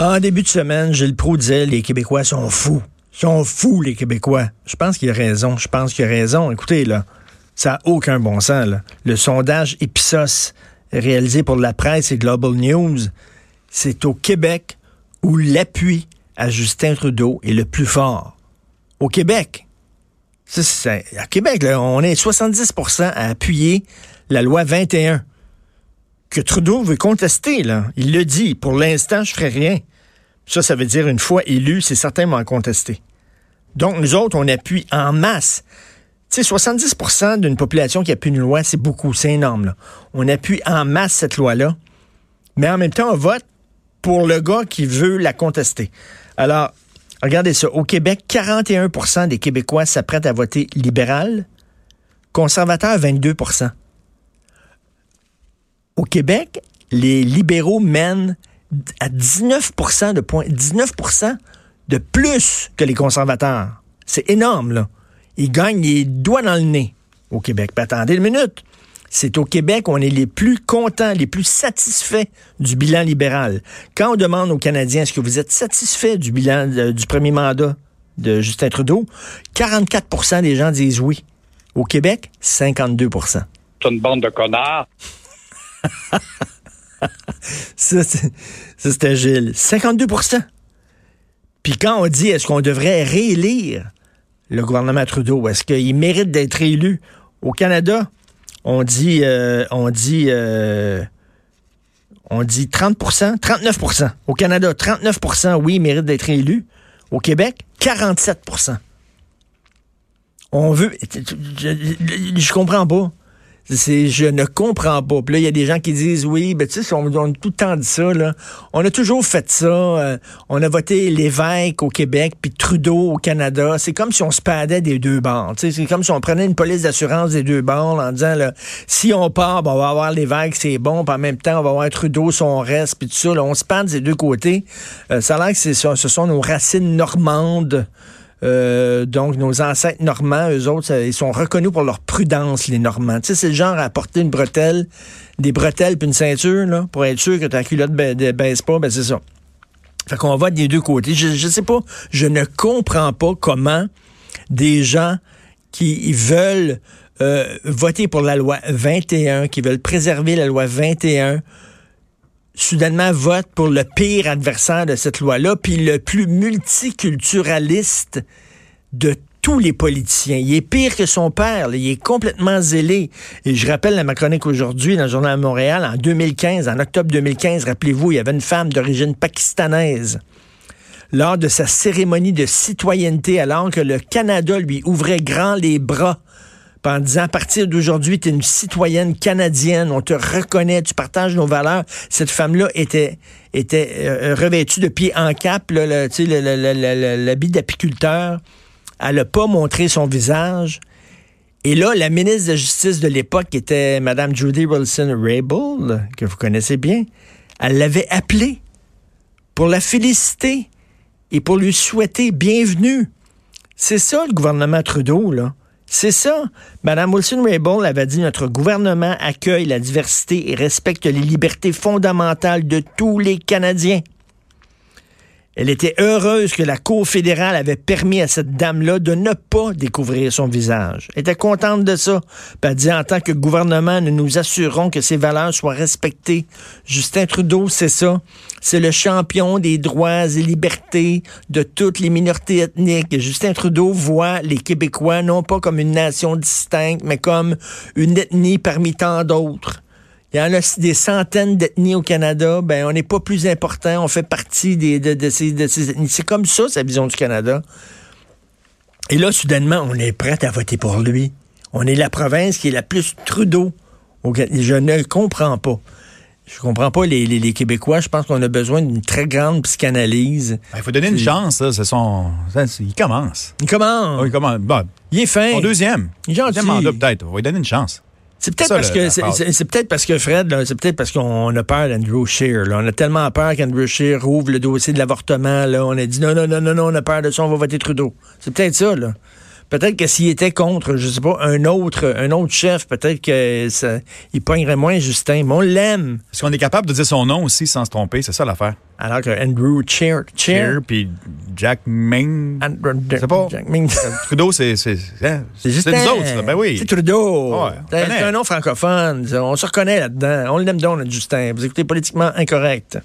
En début de semaine, Gilles Proulx disait les Québécois sont fous. Ils sont fous, les Québécois. Je pense qu'il a raison. Je pense qu'il a raison. Écoutez, là, ça n'a aucun bon sens. Le sondage Ipsos réalisé pour la presse et Global News, c'est au Québec où l'appui à Justin Trudeau est le plus fort. Au Québec. C'est, à Québec, là, on est 70% à appuyer la loi 21 que Trudeau veut contester. Là. Il le dit. Pour l'instant, je ferai rien. Ça, ça veut dire une fois élu, c'est certainement contesté. Donc, nous autres, on appuie en masse. Tu sais, 70% d'une population qui appuie une loi, c'est beaucoup, c'est énorme. Là. On appuie en masse cette loi-là, mais en même temps, on vote pour le gars qui veut la contester. Alors, regardez ça. Au Québec, 41% des Québécois s'apprêtent à voter libéral, conservateur, 22 Au Québec, les libéraux mènent à 19 de points, 19 de plus que les conservateurs. C'est énorme, là. Ils gagnent les doigts dans le nez au Québec. attendez une minute. C'est au Québec on est les plus contents, les plus satisfaits du bilan libéral. Quand on demande aux Canadiens est-ce que vous êtes satisfaits du bilan du premier mandat de Justin Trudeau, 44% des gens disent oui. Au Québec, 52% C'est une bande de connards. Ça, c'était Gilles. 52% Puis quand on dit est-ce qu'on devrait réélire le gouvernement Trudeau, est-ce qu'il mérite d'être réélu? Au Canada? On dit, euh, on dit, euh, on dit 30% 39% Au Canada, 39% oui, il mérite d'être élu. Au Québec, 47% On veut. Je, je, je comprends pas je ne comprends pas. Puis là, il y a des gens qui disent oui, ben tu sais, on, a tout le temps dit ça. On a toujours fait ça. Euh, on a voté l'évêque au Québec, puis Trudeau au Canada. C'est comme si on se padait des deux bords. C'est comme si on prenait une police d'assurance des deux bords en disant là, si on part, ben, on va avoir l'évêque, c'est bon, puis en même temps, on va avoir Trudeau, son reste, puis tout ça. On se pad des deux côtés. Euh, ça a l'air que ce sont nos racines normandes. Euh, donc, nos ancêtres normands, eux autres, ils sont reconnus pour leur prudence, les Normands. Tu sais, c'est le genre à porter une bretelle, des bretelles puis une ceinture, là, pour être sûr que ta culotte ne baisse pas, ben c'est ça. Fait qu'on va des deux côtés. Je, je sais pas, je ne comprends pas comment des gens qui veulent euh, voter pour la loi 21, qui veulent préserver la loi 21, soudainement vote pour le pire adversaire de cette loi-là, puis le plus multiculturaliste de tous les politiciens. Il est pire que son père, il est complètement zélé. Et je rappelle la ma chronique aujourd'hui dans le Journal de Montréal, en 2015, en octobre 2015, rappelez-vous, il y avait une femme d'origine pakistanaise. Lors de sa cérémonie de citoyenneté, alors que le Canada lui ouvrait grand les bras en disant à partir d'aujourd'hui, tu es une citoyenne canadienne, on te reconnaît, tu partages nos valeurs. Cette femme-là était, euh, revêtue de pied en cap, l'habit d'apiculteur. Elle n'a pas montré son visage. Et là, la ministre de la Justice de l'époque, qui était Mme Judy Wilson-Raybould, que vous connaissez bien, elle l'avait appelée pour la féliciter et pour lui souhaiter bienvenue. C'est ça le gouvernement Trudeau, là. C'est ça. Mme Wilson-Raybould avait dit notre gouvernement accueille la diversité et respecte les libertés fondamentales de tous les Canadiens. Elle était heureuse que la Cour fédérale avait permis à cette dame-là de ne pas découvrir son visage. Elle était contente de ça. Elle dit, en tant que gouvernement, nous nous assurons que ces valeurs soient respectées. Justin Trudeau, c'est ça. C'est le champion des droits et libertés de toutes les minorités ethniques. Justin Trudeau voit les Québécois non pas comme une nation distincte, mais comme une ethnie parmi tant d'autres. Il y en a des centaines d'ethnies au Canada. Ben, on n'est pas plus important. On fait partie des, de, ces, ethnies. C'est comme ça, sa vision du Canada. Et là, soudainement, on est prêt à voter pour lui. On est la province qui est la plus Trudeau. Je ne comprends pas. Je comprends pas les, Québécois. Je pense qu'on a besoin d'une très grande psychanalyse. Ben, il faut donner une chance. Ça. Son... Il commence. Il commence. il commence. il est fin. Son deuxième. Il est gentil. Deuxième mandat, peut-être. On va lui donner une chance. C'est peut-être parce, que c'est peut-être parce que Fred, c'est peut-être parce qu'on a peur d'Andrew Scheer. On a tellement peur qu'Andrew Scheer ouvre le dossier de l'avortement. Là, on a dit non, non, non, non, non, on a peur de ça, on va voter Trudeau. C'est peut-être ça, là. Peut-être que s'il était contre, je sais pas, un autre, un autre chef, peut-être que ça, il pognerait moins Justin. Mais on l'aime. Est-ce qu'on est capable de dire son nom aussi sans se tromper? C'est ça l'affaire. Alors que Andrew Chair, Cheer, puis Jack Ming. C'est pas- Jack Ming. Trudeau, c'est c'est hein? C'est Justin. nous autres, ça. Ben oui. C'est Trudeau. Ouais, c'est un nom francophone. On se reconnaît là-dedans. On l'aime donc, notre Justin. Vous écoutez politiquement incorrect.